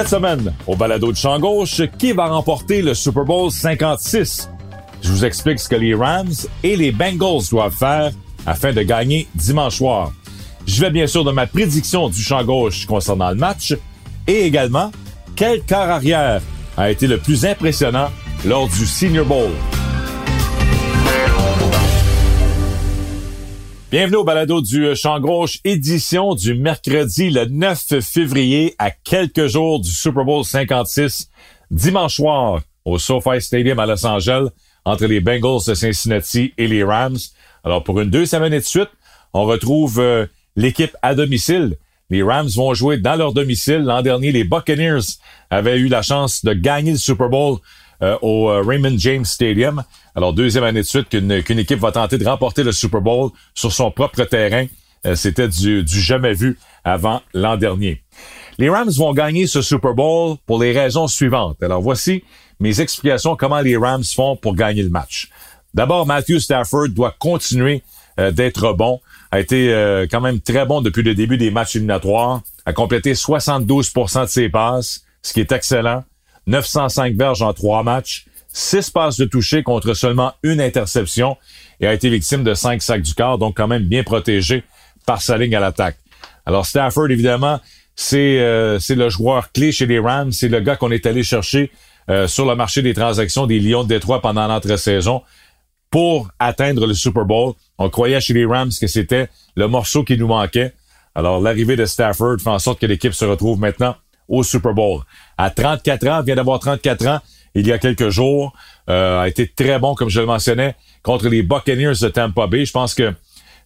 Cette semaine, au balado de champ gauche, qui va remporter le Super Bowl 56? Je vous explique ce que les Rams et les Bengals doivent faire afin de gagner dimanche soir. Je vais bien sûr de ma prédiction du champ gauche concernant le match et également quel quart arrière a été le plus impressionnant lors du Senior Bowl. Bienvenue au balado du Champ Gauche, édition du mercredi le 9 février à quelques jours du Super Bowl 56, dimanche soir au SoFi Stadium à Los Angeles entre les Bengals de Cincinnati et les Rams. Alors pour une deuxième année de suite, on retrouve euh, l'équipe à domicile. Les Rams vont jouer dans leur domicile. L'an dernier, les Buccaneers avaient eu la chance de gagner le Super Bowl euh, au euh, Raymond James Stadium. Alors, deuxième année de suite qu'une équipe va tenter de remporter le Super Bowl sur son propre terrain. Euh, C'était du, jamais vu avant l'an dernier. Les Rams vont gagner ce Super Bowl pour les raisons suivantes. Alors, voici mes explications comment les Rams font pour gagner le match. D'abord, Matthew Stafford doit continuer d'être bon. A été quand même très bon depuis le début des matchs éliminatoires. A complété 72% de ses passes, ce qui est excellent. 905 verges en trois matchs, 6 passes de toucher contre seulement une interception et a été victime de 5 sacs du corps, donc quand même bien protégé par sa ligne à l'attaque. Alors Stafford, évidemment, c'est euh, le joueur clé chez les Rams, c'est le gars qu'on est allé chercher euh, sur le marché des transactions des Lions de Détroit pendant l'entre-saison pour atteindre le Super Bowl. On croyait chez les Rams que c'était le morceau qui nous manquait. Alors l'arrivée de Stafford fait en sorte que l'équipe se retrouve maintenant au Super Bowl. À 34 ans, vient d'avoir 34 ans il y a quelques jours, euh, a été très bon, comme je le mentionnais, contre les Buccaneers de Tampa Bay. Je pense que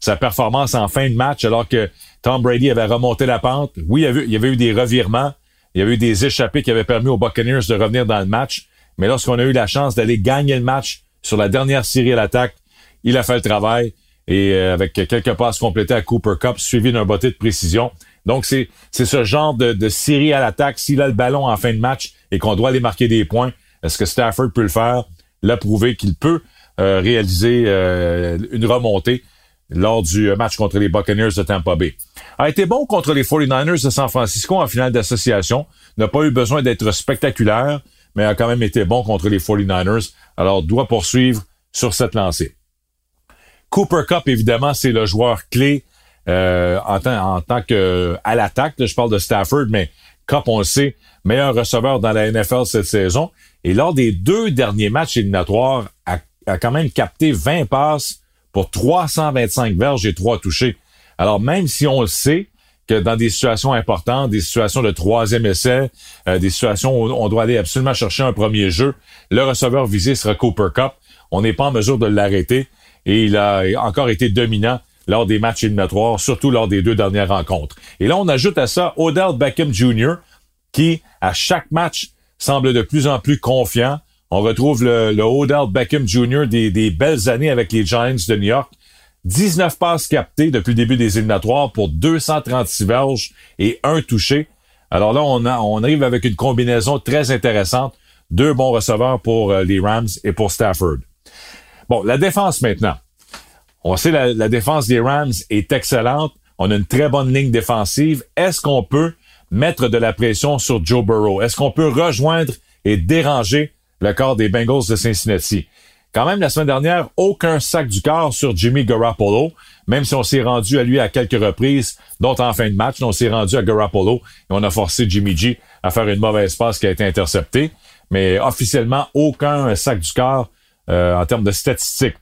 sa performance en fin de match, alors que Tom Brady avait remonté la pente, oui, il y avait, eu des revirements, il y avait eu des échappées qui avaient permis aux Buccaneers de revenir dans le match, mais lorsqu'on a eu la chance d'aller gagner le match sur la dernière série à l'attaque, il a fait le travail et euh, avec quelques passes complétées à Cooper Cup, suivi d'un botté de précision. Donc, c'est, ce genre de, de série à l'attaque. S'il a le ballon en fin de match et qu'on doit aller marquer des points, est-ce que Stafford peut le faire? L'a prouvé qu'il peut euh, réaliser euh, une remontée lors du match contre les Buccaneers de Tampa Bay. A été bon contre les 49ers de San Francisco en finale d'association. N'a pas eu besoin d'être spectaculaire, mais a quand même été bon contre les 49ers. Alors, doit poursuivre sur cette lancée. Cooper Cup, évidemment, c'est le joueur clé euh, en, tant, que l'attaque. Je parle de Stafford, mais Cup, on le sait, meilleur receveur dans la NFL cette saison. Et lors des deux derniers matchs éliminatoires, a, a quand même capté 20 passes pour 325 verges et 3 touchés. Alors même si on le sait que dans des situations importantes, des situations de troisième essai, euh, des situations où on doit aller absolument chercher un premier jeu, le receveur visé sera Cooper Cup. On n'est pas en mesure de l'arrêter et il a encore été dominant lors des matchs éliminatoires, surtout lors des deux dernières rencontres. Et là, on ajoute à ça Odell Beckham Jr., qui, à chaque match, semble de plus en plus confiant. On retrouve le, Odell Beckham Jr. Des, belles années avec les Giants de New York. 19 passes captées depuis le début des éliminatoires pour 236 verges et un touché. Alors là, on, on arrive avec une combinaison très intéressante. Deux bons receveurs pour euh, les Rams et pour Stafford. Bon, la défense maintenant. On sait la, la défense des Rams est excellente. On a une très bonne ligne défensive. Est-ce qu'on peut mettre de la pression sur Joe Burrow? Est-ce qu'on peut rejoindre et déranger le corps des Bengals de Cincinnati? Quand même, la semaine dernière, aucun sac du corps sur Jimmy Garoppolo, même si on s'est rendu à lui à quelques reprises, dont en fin de match, on s'est rendu à Garoppolo et on a forcé Jimmy G à faire une mauvaise passe qui a été interceptée. Mais officiellement, aucun sac du corps euh, en termes de statistiques.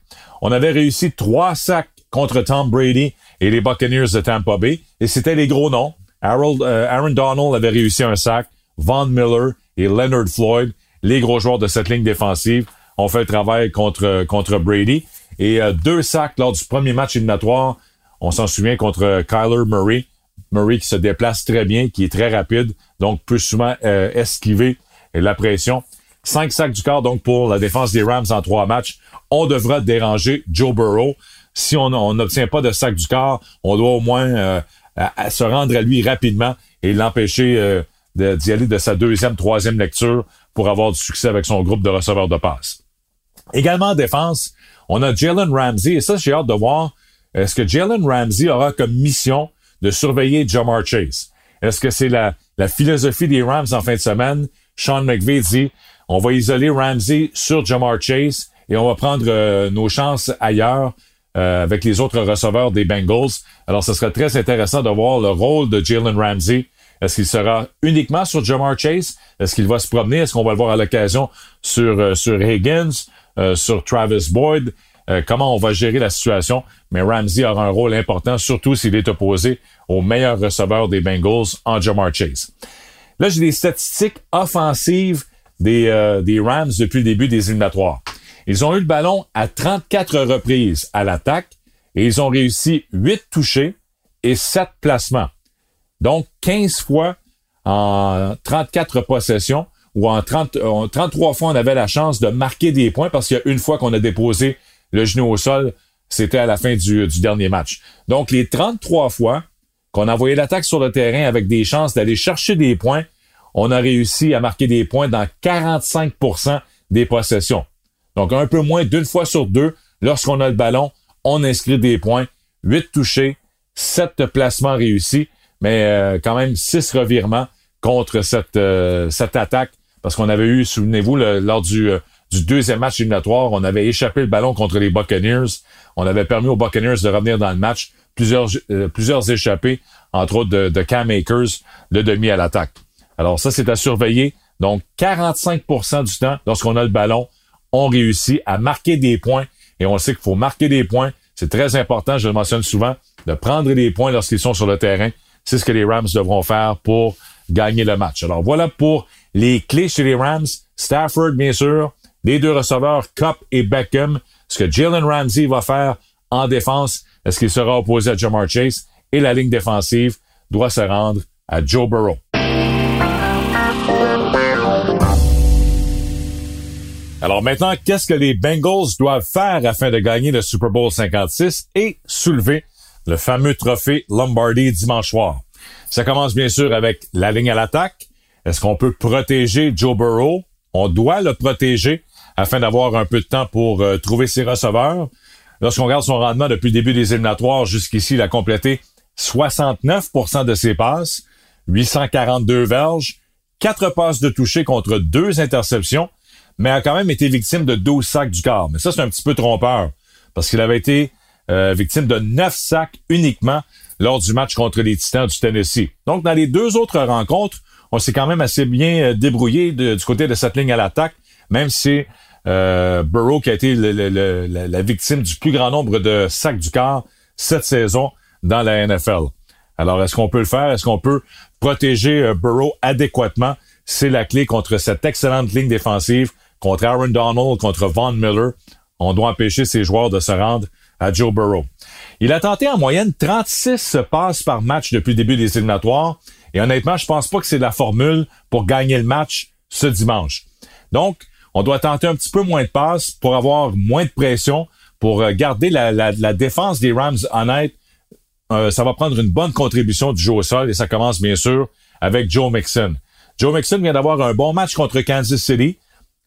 On avait réussi trois sacs contre Tom Brady et les Buccaneers de Tampa Bay, et c'était les gros noms. Euh, Aaron Donald avait réussi un sac, Von Miller et Leonard Floyd, les gros joueurs de cette ligne défensive ont fait le travail contre, contre Brady. Et euh, deux sacs lors du premier match éliminatoire. On s'en souvient contre Kyler Murray. Murray qui se déplace très bien, qui est très rapide, donc peut souvent euh, esquiver la pression. Cinq sacs du corps donc pour la défense des Rams en trois matchs. On devra déranger Joe Burrow. Si on n'obtient pas de sac du corps, on doit au moins euh, se rendre à lui rapidement et l'empêcher d'y aller de sa deuxième, troisième lecture pour avoir du succès avec son groupe de receveurs de passe. Également en défense, on a Jalen Ramsey, et ça, j'ai hâte de voir, est-ce que Jalen Ramsey aura comme mission de surveiller Jamar Chase? Est-ce que c'est la, la philosophie des Rams en fin de semaine? Sean McVay dit, on va isoler Ramsey sur Jamar Chase et on va prendre euh, nos chances ailleurs euh, avec les autres receveurs des Bengals. Alors, ce serait très intéressant de voir le rôle de Jalen Ramsey est-ce qu'il sera uniquement sur Jamar Chase? Est-ce qu'il va se promener? Est-ce qu'on va le voir à l'occasion sur, euh, sur Higgins, sur Travis Boyd? Comment on va gérer la situation? Mais Ramsey aura un rôle important, surtout s'il est opposé au meilleur receveur des Bengals en Jamar Chase. Là, j'ai des statistiques offensives des, des Rams depuis le début des éliminatoires. Ils ont eu le ballon à 34 reprises à l'attaque et ils ont réussi 8 touchés et 7 placements. Donc, 15 fois en 34 possessions ou en 30, 33 fois, on avait la chance de marquer des points parce qu'il y fois qu'on a déposé le genou au sol, c'était à la fin du, dernier match. Donc, les 33 fois qu'on a envoyé l'attaque sur le terrain avec des chances d'aller chercher des points, on a réussi à marquer des points dans 45% des possessions. Donc, un peu moins d'une fois sur deux, lorsqu'on a le ballon, on inscrit des points. 8 touchés, 7 placements réussis mais euh, quand même six revirements contre cette, euh, cette attaque parce qu'on avait eu, souvenez-vous, lors du, euh, du deuxième match éliminatoire, on avait échappé le ballon contre les Buccaneers. On avait permis aux Buccaneers de revenir dans le match. Plusieurs, plusieurs échappés, entre autres de, de Cam Akers, le demi à l'attaque. Alors ça, c'est à surveiller. Donc, 45 du temps, lorsqu'on a le ballon, on réussit à marquer des points. Et on sait qu'il faut marquer des points. C'est très important, je le mentionne souvent, de prendre des points lorsqu'ils sont sur le terrain. C'est ce que les Rams devront faire pour gagner le match. Alors voilà pour les clés chez les Rams. Stafford, bien sûr, les deux receveurs, Cup et Beckham. Ce que Jalen Ramsey va faire en défense, est-ce qu'il sera opposé à Jamar Chase? Et la ligne défensive doit se rendre à Joe Burrow. Alors maintenant, qu'est-ce que les Bengals doivent faire afin de gagner le Super Bowl 56 et soulever le fameux trophée Lombardi dimanche soir? Ça commence bien sûr avec la ligne à l'attaque. Est-ce qu'on peut protéger Joe Burrow? On doit le protéger afin d'avoir un peu de temps pour euh, trouver ses receveurs. Lorsqu'on regarde son rendement depuis le début des éliminatoires jusqu'ici, il a complété 69% de ses passes, 842 verges, 4 passes de toucher contre 2 interceptions, mais a quand même été victime de 12 sacs du corps. Mais ça, c'est un petit peu trompeur, parce qu'il avait été euh, victime de neuf sacs uniquement lors du match contre les Titans du Tennessee. Donc, dans les deux autres rencontres, on s'est quand même assez bien euh, débrouillé du côté de cette ligne à l'attaque, même si euh, Burrow qui a été la victime du plus grand nombre de sacs du corps cette saison dans la NFL. Alors, est-ce qu'on peut le faire? Est-ce qu'on peut protéger euh, Burrow adéquatement? C'est la clé contre cette excellente ligne défensive, contre Aaron Donald, contre Von Miller. On doit empêcher ces joueurs de se rendre à Joe Burrow. Il a tenté en moyenne 36 passes par match depuis le début des éliminatoires. Et honnêtement, je pense pas que c'est la formule pour gagner le match ce dimanche. Donc, on doit tenter un petit peu moins de passes pour avoir moins de pression, pour euh, garder la, défense des Rams honnête. Euh, ça va prendre une bonne contribution du jeu au sol et ça commence bien sûr avec Joe Mixon. Joe Mixon vient d'avoir un bon match contre Kansas City.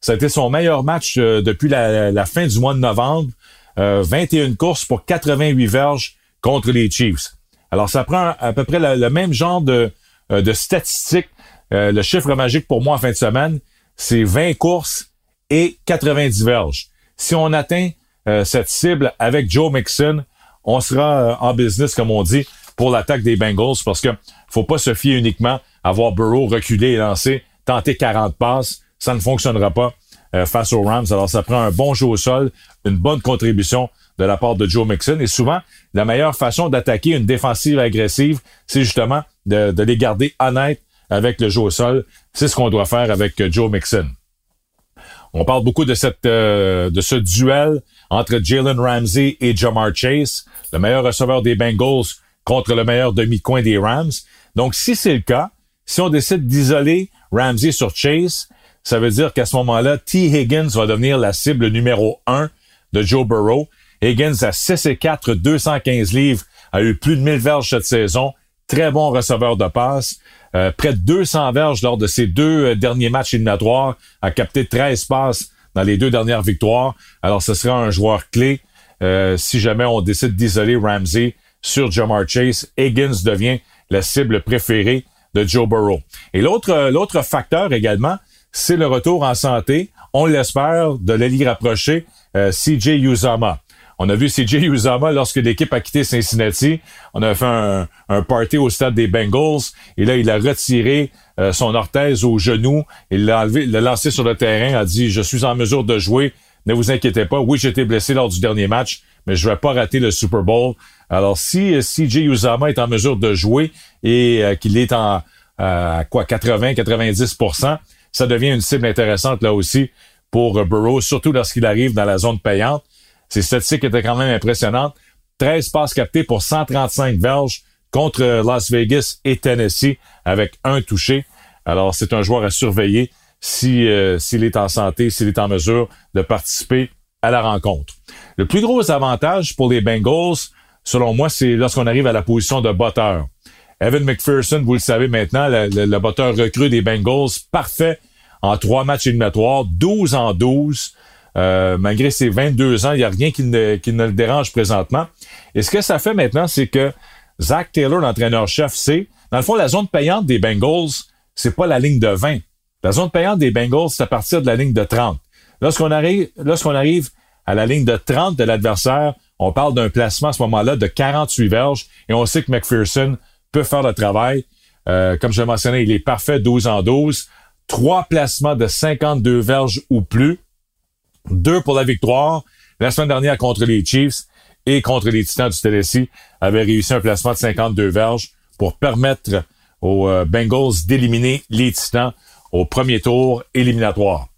Ça a été son meilleur match euh, depuis la, fin du mois de novembre. 21 euh, courses pour 88 verges contre les Chiefs. Alors, ça prend à peu près le, même genre de, euh, statistiques. Le chiffre magique pour moi en fin de semaine, c'est 20 courses et 90 verges. si on atteint cette cible avec Joe Mixon, on sera en business, comme on dit, pour l'attaque des Bengals parce que faut pas se fier uniquement à voir Burrow reculer et lancer, tenter 40 passes. Ça ne fonctionnera pas euh, face aux Rams. Alors, ça prend un bon jeu au sol, une bonne contribution de la part de Joe Mixon. Et souvent, la meilleure façon d'attaquer une défensive agressive, c'est justement de, les garder honnêtes avec le jeu au sol. C'est ce qu'on doit faire avec euh, Joe Mixon. On parle beaucoup de cette euh, de ce duel entre Jalen Ramsey et Jamar Chase, le meilleur receveur des Bengals contre le meilleur demi-coin des Rams. Donc, si c'est le cas, si on décide d'isoler Ramsey sur Chase, ça veut dire qu'à ce moment-là, T. Higgins va devenir la cible numéro un de Joe Burrow. Higgins a 6 et 4, 215 livres, a eu plus de 1000 verges cette saison. Très bon receveur de passe. Euh, près de 200 verges lors de ses deux euh, derniers matchs éliminatoires. A capté 13 passes dans les deux dernières victoires. Alors, ce sera un joueur clé euh, si jamais on décide d'isoler Ramsey sur Jamar Chase. Higgins devient la cible préférée de Joe Burrow. Et l'autre, l'autre facteur également, c'est le retour en santé, on l'espère, de l'allié rapproché CJ Uzama. On a vu CJ Uzama lorsque l'équipe a quitté Cincinnati. On a fait un, un, party au stade des Bengals. Et là, il a retiré euh, son orthèse au genou. Il l'a enlevé, l'a lancé sur le terrain, a dit, je suis en mesure de jouer. Ne vous inquiétez pas. Oui, été blessé lors du dernier match, mais je vais pas rater le Super Bowl. Alors, si euh, CJ Uzama est en mesure de jouer et euh, qu'il est à quoi 80-90 ça devient une cible intéressante là aussi pour Burrow, surtout lorsqu'il arrive dans la zone payante. Ces statistiques étaient quand même impressionnantes. 13 passes captées pour 135 verges contre Las Vegas et Tennessee avec un touché. Alors, c'est un joueur à surveiller si euh, s'il est en santé, s'il est en mesure de participer à la rencontre. Le plus gros avantage pour les Bengals, selon moi, c'est lorsqu'on arrive à la position de botteur. Evan McPherson, vous le savez maintenant, le, le, le botteur recru des Bengals, parfait en trois matchs éliminatoires, 12 en 12. Euh, malgré ses 22 ans, il n'y a rien qui ne, qui ne le dérange présentement. Et ce que ça fait maintenant, c'est que Zach Taylor, l'entraîneur-chef, c'est, dans le fond, la zone payante des Bengals, c'est pas la ligne de 20. La zone payante des Bengals, c'est à partir de la ligne de 30. Lorsqu'on arrive, lorsqu'on arrive à la ligne de 30 de l'adversaire, on parle d'un placement à ce moment-là de 48 verges et on sait que McPherson peut faire le travail. Euh, comme je l'ai mentionné, il est parfait 12 en 12. Trois placements de 52 verges ou plus deux pour la victoire. La semaine dernière contre les Chiefs et contre les Titans du Tennessee avait réussi un placement de 52 verges pour permettre aux euh, Bengals d'éliminer les Titans au premier tour éliminatoire.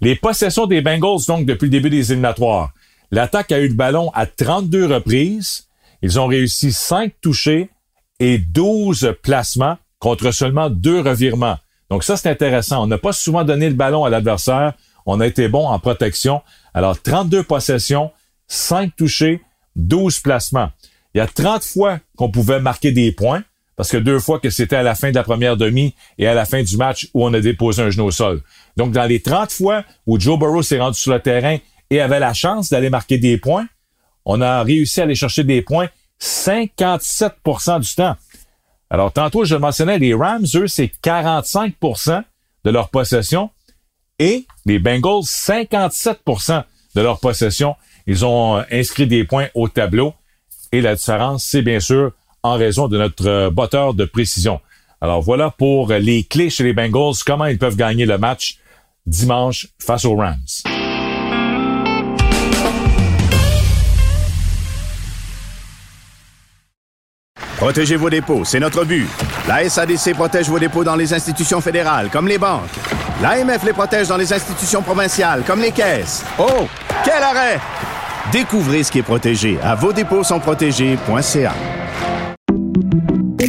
Les possessions des Bengals, donc, depuis le début des éliminatoires. L'attaque a eu le ballon à 32 reprises. Ils ont réussi 5 touchés et 12 placements contre seulement deux revirements. Donc ça, c'est intéressant. On n'a pas souvent donné le ballon à l'adversaire. On a été bon en protection. Alors, 32 possessions, 5 touchés, 12 placements. Il y a 30 fois qu'on pouvait marquer des points, parce que deux fois que c'était à la fin de la première demi et à la fin du match où on a déposé un genou au sol. Donc, dans les 30 fois où Joe Burrow s'est rendu sur le terrain et avait la chance d'aller marquer des points, on a réussi à aller chercher des points 57% du temps. Alors, tantôt, je mentionnais, les Rams, eux, c'est 45% de leur possession et les Bengals, 57% de leur possession, ils ont euh, inscrit des points au tableau. Et la différence, c'est bien sûr en raison de notre euh, botteur de précision. Alors voilà pour les clés chez les Bengals, comment ils peuvent gagner le match dimanche face aux Rams. Protégez vos dépôts, c'est notre but. La SADC protège vos dépôts dans les institutions fédérales, comme les banques. L'AMF les protège dans les institutions provinciales, comme les caisses. Oh, quel arrêt! Découvrez ce qui est protégé à vos dépôts sont protégés.ca.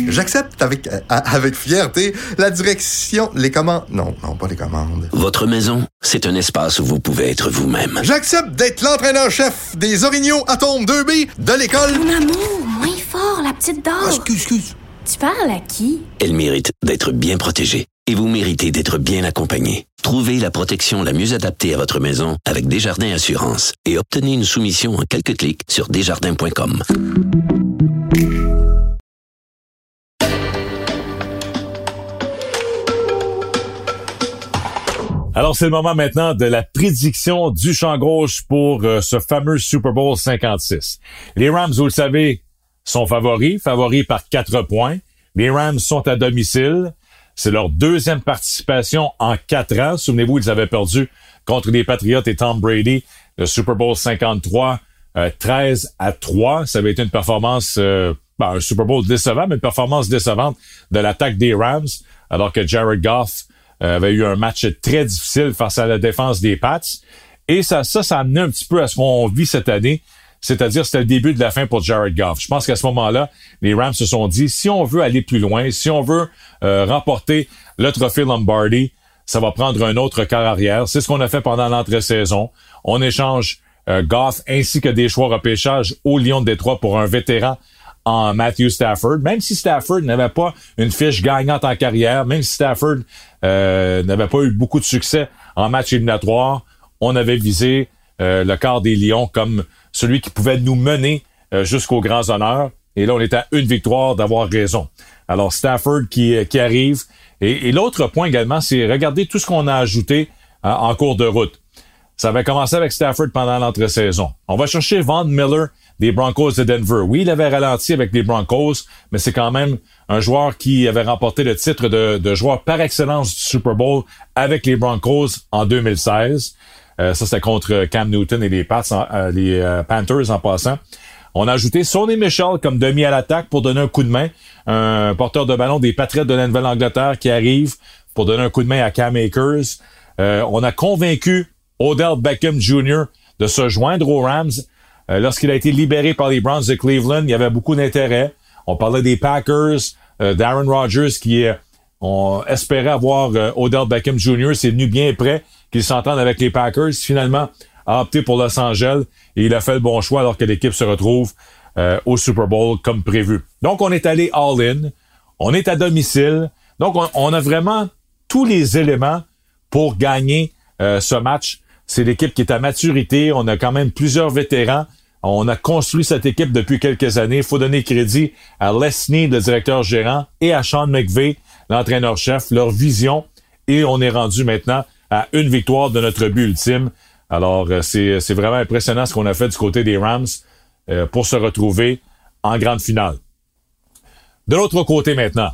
J'accepte avec, euh, avec fierté la direction, les commandes. Non, non, pas les commandes. Votre maison, c'est un espace où vous pouvez être vous-même. J'accepte d'être l'entraîneur-chef des Orignaux Atomes 2B de l'école. Mon amour, petite dame. Ah, excuse, excuse. Tu parles à qui? Elle mérite d'être bien protégée. Et vous méritez d'être bien accompagné. Trouvez la protection la mieux adaptée à votre maison avec Desjardins Assurance et obtenez une soumission en quelques clics sur desjardins.com. Alors, c'est le moment maintenant de la prédiction du champ gauche pour euh, ce fameux Super Bowl 56. Les Rams, vous le savez, sont favoris, favoris par quatre points. Les Rams sont à domicile. C'est leur deuxième participation en quatre ans. Souvenez-vous, ils avaient perdu contre les Patriots et Tom Brady le Super Bowl 53, 13 euh, à 3. Ça avait été une performance, euh, ben, un Super Bowl décevant, mais une performance décevante de l'attaque des Rams, alors que Jared Goff euh, avait eu un match très difficile face à la défense des Pats. Et ça, ça, ça a amené un petit peu à ce qu'on vit cette année. C'est-à-dire, c'était le début de la fin pour Jared Goff. Je pense qu'à ce moment-là, les Rams se sont dit, si on veut aller plus loin, si on veut euh, remporter le trophée Lombardi, ça va prendre un autre quart arrière. C'est ce qu'on a fait pendant l'entre-saison. On échange euh, Goff ainsi que des choix repêchage au Lyon de Détroit pour un vétéran en Matthew Stafford. Même si Stafford n'avait pas une fiche gagnante en carrière, même si Stafford euh, n'avait pas eu beaucoup de succès en match éliminatoire, on avait visé euh, le quart des Lions comme celui qui pouvait nous mener euh, jusqu'aux grands honneurs. Et là, on est à une victoire d'avoir raison. Alors, Stafford qui, qui arrive. Et, l'autre point également, c'est regarder tout ce qu'on a ajouté en cours de route. Ça avait commencé avec Stafford pendant l'entre-saison. On va chercher Von Miller des Broncos de Denver. Oui, il avait ralenti avec les Broncos, mais c'est quand même un joueur qui avait remporté le titre de, de joueur par excellence du Super Bowl avec les Broncos en 2016. Euh, ça, c'était contre Cam Newton et les, euh, euh, Panthers en passant. On a ajouté Sonny Michel comme demi à l'attaque pour donner un coup de main. Un porteur de ballon des Patriots de la Nouvelle-Angleterre qui arrive pour donner un coup de main à Cam Akers. on a convaincu Odell Beckham Jr. de se joindre aux Rams lorsqu'il a été libéré par les Browns de Cleveland, il y avait beaucoup d'intérêt. On parlait des Packers, euh, d'Aaron Rodgers qui euh, on espérait avoir Odell Beckham Jr. C'est venu bien près qu'il s'entende avec les Packers. Finalement, a opté pour Los Angeles et il a fait le bon choix alors que l'équipe se retrouve au Super Bowl comme prévu. Donc, on est allé all-in. On est à domicile. Donc, on, a vraiment tous les éléments pour gagner ce match. C'est l'équipe qui est à maturité. On a quand même plusieurs vétérans. On a construit cette équipe depuis quelques années. Il faut donner crédit à Lesney, le directeur gérant, et à Sean McVay, l'entraîneur-chef, leur vision. Et on est rendu maintenant à une victoire de notre but ultime. Alors, euh, c'est, vraiment impressionnant ce qu'on a fait du côté des Rams euh, pour se retrouver en grande finale. De l'autre côté maintenant,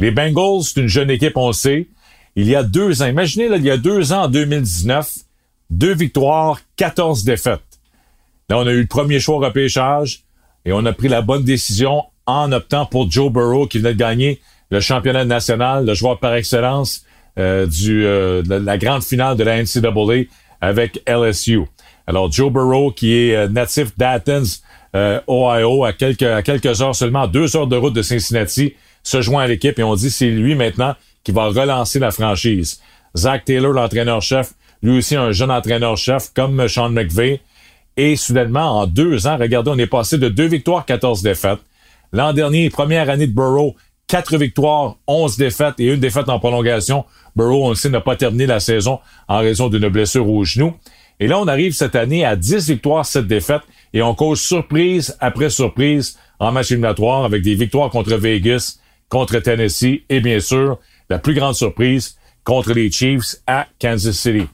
les Bengals, c'est une jeune équipe, on le sait. Il y a deux ans, imaginez, là, il y a deux ans, en 2019, deux victoires, 14 défaites. Là, on a eu le premier choix au repêchage et on a pris la bonne décision en optant pour Joe Burrow qui venait de gagner le championnat national, le joueur par excellence euh, du, euh, de la grande finale de la NCAA avec LSU. Alors Joe Burrow qui est euh, natif d'Athens, Ohio, à quelques, à quelques heures seulement, deux heures de route de Cincinnati, se joint à l'équipe et on dit c'est lui maintenant qui va relancer la franchise. Zach Taylor, l'entraîneur-chef, lui aussi un jeune entraîneur-chef comme Sean McVay, et soudainement, en deux ans, regardez, on est passé de deux victoires, 14 défaites. L'an dernier, première année de Burrow, quatre victoires, 11 défaites et une défaite en prolongation. Burrow, on sait, n'a pas terminé la saison en raison d'une blessure au genou. Et là, on arrive cette année à 10 victoires, 7 défaites et on cause surprise après surprise en match éliminatoire avec des victoires contre Vegas, contre Tennessee et bien sûr, la plus grande surprise contre les Chiefs à Kansas City.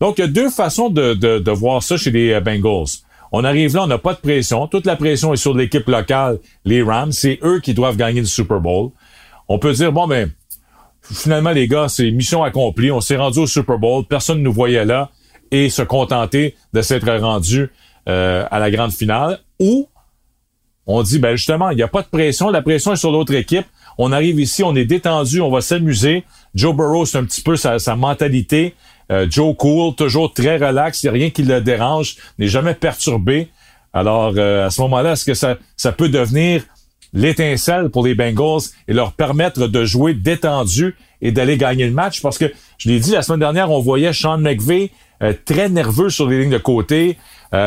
Donc, il y a deux façons de, de, de voir ça chez les euh, Bengals. On arrive là, on n'a pas de pression. Toute la pression est sur l'équipe locale, les Rams. C'est eux qui doivent gagner le Super Bowl. On peut dire, bon, ben, finalement, les gars, c'est mission accomplie. On s'est rendu au Super Bowl. Personne ne nous voyait là et se contenter de s'être rendu euh, à la grande finale. Ou on dit, ben justement, il n'y a pas de pression. La pression est sur l'autre équipe. On arrive ici, on est détendu, on va s'amuser. Joe Burrow, c'est un petit peu sa mentalité. Euh, Joe Cool, toujours très relax, il n'y a rien qui le dérange, n'est jamais perturbé. Alors, euh, à ce moment-là, est-ce que ça, ça peut devenir l'étincelle pour les Bengals et leur permettre de jouer détendu et d'aller gagner le match? Parce que, je l'ai dit la semaine dernière, on voyait Sean McVay euh, très nerveux sur les lignes de côté.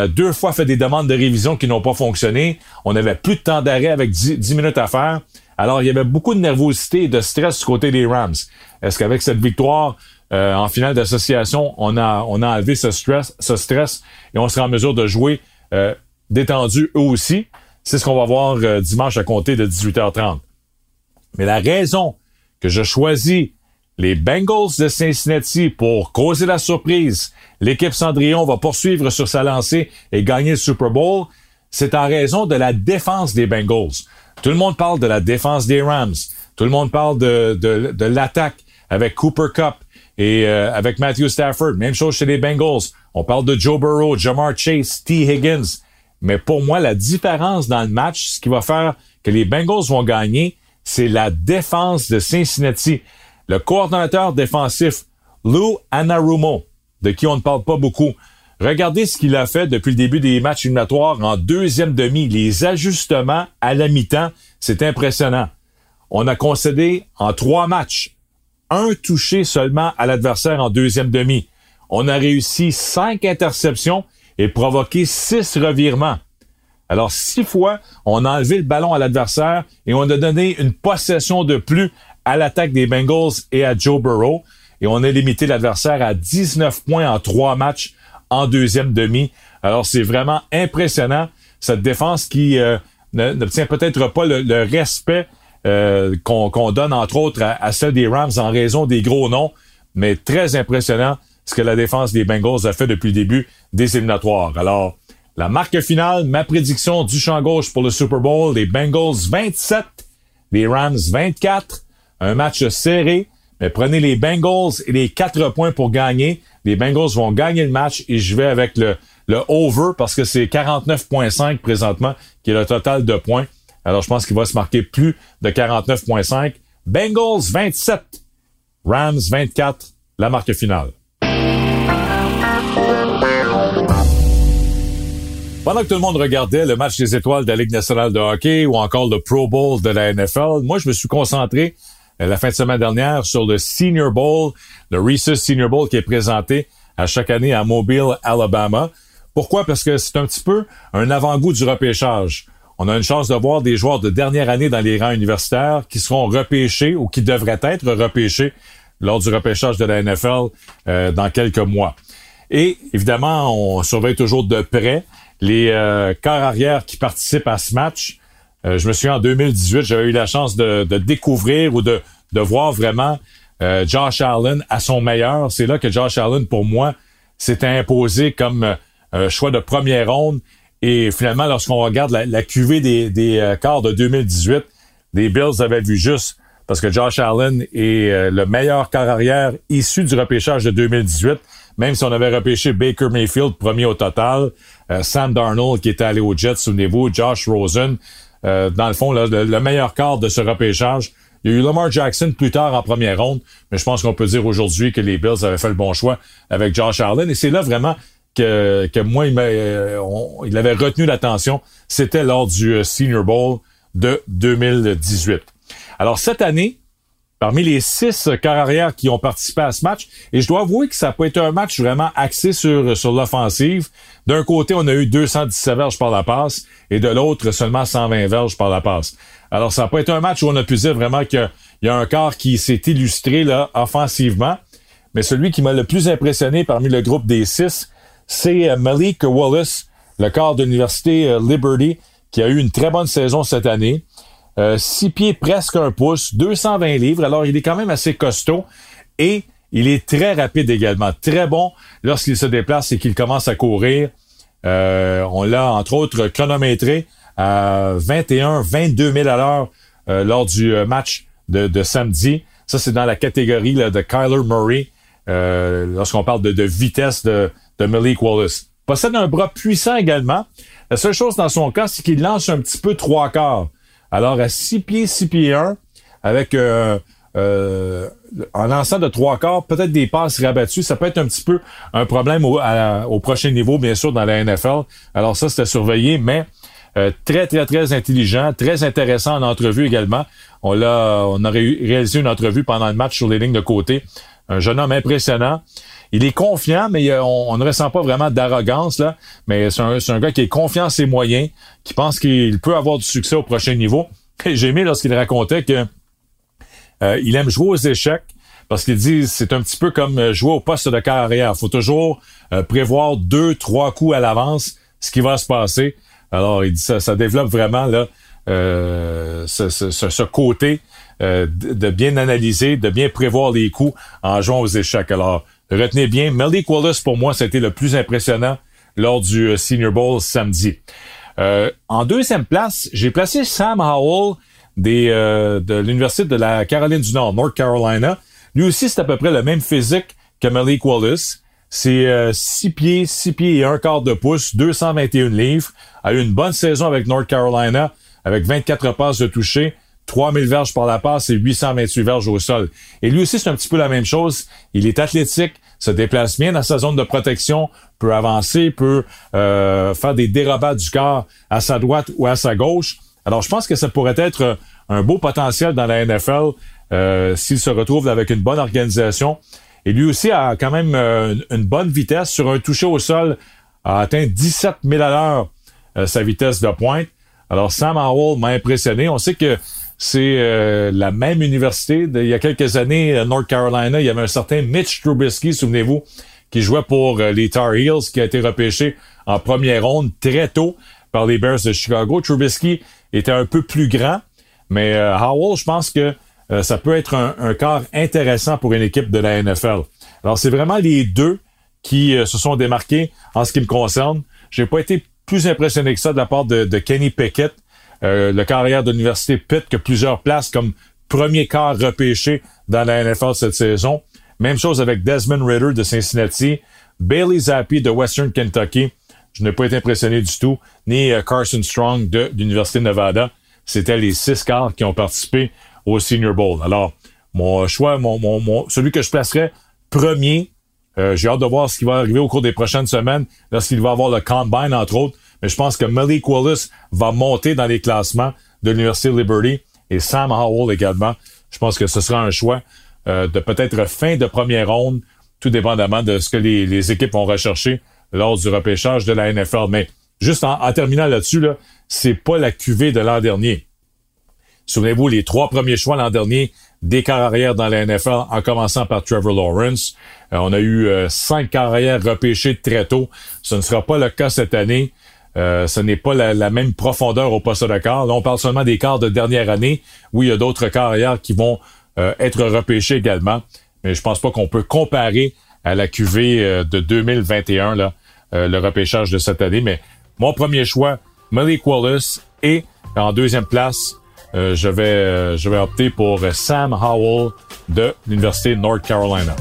deux fois fait des demandes de révision qui n'ont pas fonctionné. On avait plus de temps d'arrêt avec 10, minutes à faire. Alors, il y avait beaucoup de nervosité et de stress du côté des Rams. Est-ce qu'avec cette victoire, euh, en finale d'association, on a, on a enlevé ce stress, ce stress et on sera en mesure de jouer euh, détendu eux aussi. C'est ce qu'on va voir euh, dimanche à compter de 18h30. Mais la raison que je choisis les Bengals de Cincinnati pour causer la surprise. L'équipe Cendrillon va poursuivre sur sa lancée et gagner le Super Bowl. C'est en raison de la défense des Bengals. Tout le monde parle de la défense des Rams. Tout le monde parle de, de, de l'attaque avec Cooper Cup et euh, avec Matthew Stafford. Même chose chez les Bengals. On parle de Joe Burrow, Jamar Chase, T. Higgins. Mais pour moi, la différence dans le match, ce qui va faire que les Bengals vont gagner, c'est la défense de Cincinnati. Le coordonnateur défensif, Lou Anarumo, de qui on ne parle pas beaucoup. Regardez ce qu'il a fait depuis le début des matchs éliminatoires en deuxième demi. Les ajustements à la mi-temps, c'est impressionnant. On a concédé en trois matchs un touché seulement à l'adversaire en deuxième demi. On a réussi cinq interceptions et provoqué six revirements. Alors, six fois, on a enlevé le ballon à l'adversaire et on a donné une possession de plus à l'attaque des Bengals et à Joe Burrow. Et on a limité l'adversaire à 19 points en trois matchs en deuxième demi. Alors, c'est vraiment impressionnant, cette défense qui euh, n'obtient peut-être pas le, respect euh, qu'on donne, entre autres, à, à celle des Rams en raison des gros noms, mais très impressionnant ce que la défense des Bengals a fait depuis le début des éliminatoires. Alors, la marque finale, ma prédiction du champ gauche pour le Super Bowl, les Bengals 27, les Rams 24. Un match serré, mais prenez les Bengals et les quatre points pour gagner. Les Bengals vont gagner le match et je vais avec le, le over parce que c'est 49.5 présentement qui est le total de points. Alors je pense qu'il va se marquer plus de 49.5. Bengals 27, Rams 24, la marque finale. Pendant que tout le monde regardait le match des étoiles de la Ligue nationale de hockey ou encore le Pro Bowl de la NFL, moi, je me suis concentré euh, la fin de semaine dernière sur le Senior Bowl, le Reese's Senior Bowl qui est présenté à chaque année à Mobile, Alabama. Pourquoi? Parce que c'est un petit peu un avant-goût du repêchage. On a une chance de voir des joueurs de dernière année dans les rangs universitaires qui seront repêchés ou qui devraient être repêchés lors du repêchage de la NFL euh, dans quelques mois. Et évidemment, on surveille toujours de près les euh, corps arrière qui participent à ce match. Euh, je me souviens en 2018, j'avais eu la chance de, découvrir ou de, de voir vraiment euh, Josh Allen à son meilleur. C'est là que Josh Allen, pour moi, s'était imposé comme choix de première ronde. Et finalement, lorsqu'on regarde la, la cuvée des, des quarts de 2018, les Bills avaient vu juste parce que Josh Allen est le meilleur corps arrière issu du repêchage de 2018 même si on avait repêché Baker Mayfield premier au total, euh, Sam Darnold qui était allé aux Jets, souvenez-vous, Josh Rosen, euh, dans le fond, le, meilleur quart de ce repêchage. Il y a eu Lamar Jackson plus tard en première ronde, mais je pense qu'on peut dire aujourd'hui que les Bills avaient fait le bon choix avec Josh Allen. Et c'est là vraiment que, que moi, il, euh, il avait retenu l'attention. C'était lors du Senior Bowl de 2018. Alors cette année, parmi les six carrières qui ont participé à ce match. Et je dois avouer que ça peut être un match vraiment axé sur, sur l'offensive. D'un côté, on a eu 217 verges par la passe et de l'autre, seulement 120 verges par la passe. Alors, ça peut être un match où on a pu dire vraiment qu'il y a un corps qui s'est illustré là offensivement. Mais celui qui m'a le plus impressionné parmi le groupe des six, c'est euh, Malik Wallace, le corps de l'Université euh, Liberty, qui a eu une très bonne saison cette année. 6 euh, pieds presque un pouce, 220 livres. Alors, il est quand même assez costaud et il est très rapide également. Très bon lorsqu'il se déplace et qu'il commence à courir. On l'a, entre autres, chronométré à 21, 22 000 à l'heure lors du match de, samedi. Ça, c'est dans la catégorie de Kyler Murray lorsqu'on parle de, vitesse de, de Malik Wallace. Possède un bras puissant également. La seule chose dans son cas, c'est qu'il lance un petit peu trois quarts. Alors, à 6 pieds, 6 pieds 1, avec euh, euh, en lançant de trois quarts, peut-être des passes rabattues, ça peut être un petit peu un problème au, prochain niveau, bien sûr, dans la NFL. Alors ça, c'était surveillé, mais euh, très, très, très intelligent, très intéressant en entrevue également. On l'a, on a réalisé une entrevue pendant le match sur les lignes de côté. Un jeune homme impressionnant. Il est confiant, mais on, ne ressent pas vraiment d'arrogance, là. Mais c'est un, gars qui est confiant en ses moyens, qui pense qu'il peut avoir du succès au prochain niveau. J'ai aimé lorsqu'il racontait que euh, il aime jouer aux échecs parce qu'il dit c'est un petit peu comme euh, jouer au poste de carrière. Il faut toujours euh, prévoir deux, trois coups à l'avance ce qui va se passer. Alors, il dit ça, ça développe vraiment là ce, ce, côté euh, de bien analyser, de bien prévoir les coups en jouant aux échecs. Alors, retenez bien, Malik Wallace, pour moi, c'était le plus impressionnant lors du euh, Senior Bowl samedi. Euh, en deuxième place, j'ai placé Sam Howell des, de l'Université de la Caroline du Nord, North Carolina. Lui aussi, c'est à peu près le même physique que Malik Wallace. C'est 6 pieds, 6 pieds et un quart de pouce, 221 livres. A eu une bonne saison avec North Carolina, avec 24 passes de toucher, 3000 verges par la passe et 828 verges au sol. Et lui aussi, c'est un petit peu la même chose. Il est athlétique, se déplace bien dans sa zone de protection, peut avancer, peut euh, faire des dérobats du corps à sa droite ou à sa gauche. Alors, je pense que ça pourrait être un beau potentiel dans la NFL euh, s'il se retrouve avec une bonne organisation. Et lui aussi a quand même euh, une bonne vitesse sur un toucher au sol, a atteint 17 000 à l'heure sa vitesse de pointe. Alors, Sam Howell m'a impressionné. On sait que c'est euh, la même université. il y a quelques années, à North Carolina, il y avait un certain Mitch Trubisky, souvenez-vous, qui jouait pour euh, les Tar Heels, qui a été repêché en première ronde très tôt par les Bears de Chicago. Trubisky était un peu plus grand, mais euh, Howell, je pense que ça peut être un, un, corps intéressant pour une équipe de la NFL. Alors, c'est vraiment les deux qui se sont démarqués en ce qui me concerne. J'ai pas été plus impressionné que ça de la part de, de Kenny Pickett, euh, le carrière de l'Université Pitt, que plusieurs places comme premier quart repêché dans la NFL cette saison. Même chose avec Desmond Ritter de Cincinnati, Bailey Zappi de Western Kentucky. Je n'ai pas été impressionné du tout, ni euh, Carson Strong de l'Université de Nevada. C'était les six quarts qui ont participé au Senior Bowl. Alors, mon choix, mon, mon, celui que je placerais premier, euh, j'ai hâte de voir ce qui va arriver au cours des prochaines semaines lorsqu'il va avoir le combine, entre autres. Mais je pense que Malik Wallace va monter dans les classements de l'Université Liberty et Sam Howell également. Je pense que ce sera un choix euh, de peut-être fin de première ronde, tout dépendamment de ce que les, équipes vont rechercher lors du repêchage de la NFL. Mais juste en, terminant là-dessus, là, c'est pas la cuvée de l'an dernier. Souvenez-vous, les trois premiers choix l'an dernier, des carrières dans la NFL, en commençant par Trevor Lawrence. Euh, on a eu euh, cinq carrières repêchées très tôt. Ce ne sera pas le cas cette année. Euh, ce n'est pas la, même profondeur au poste de quart. Là, on parle seulement des quarts de dernière année. Oui, il y a d'autres carrières qui vont euh, être repêchés également. Mais je pense pas qu'on peut comparer à la QV euh, de 2021, là, le repêchage de cette année. Mais mon premier choix, Malik Wallace. Et en deuxième place, je, vais, je vais opter pour Sam Howell de l'Université North Carolina.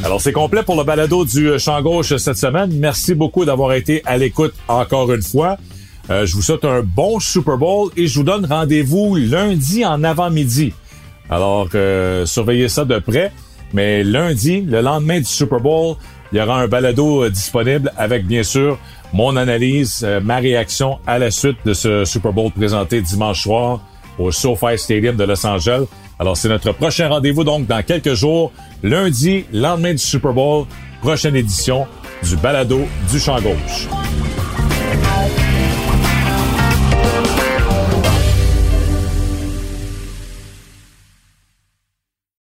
Alors, c'est complet pour le balado du euh, champ gauche cette semaine. Merci beaucoup d'avoir été à l'écoute encore une fois. Euh, je vous souhaite un bon Super Bowl et je vous donne rendez-vous lundi en avant-midi. Alors, euh, surveillez ça de près. Mais lundi, le lendemain du Super Bowl, il y aura un balado disponible avec, bien sûr, mon analyse, ma réaction à la suite de ce Super Bowl présenté dimanche soir au SoFi Stadium de Los Angeles. Alors, c'est notre prochain rendez-vous donc dans quelques jours, lundi, lendemain du Super Bowl, prochaine édition du Balado du Champ Gauche.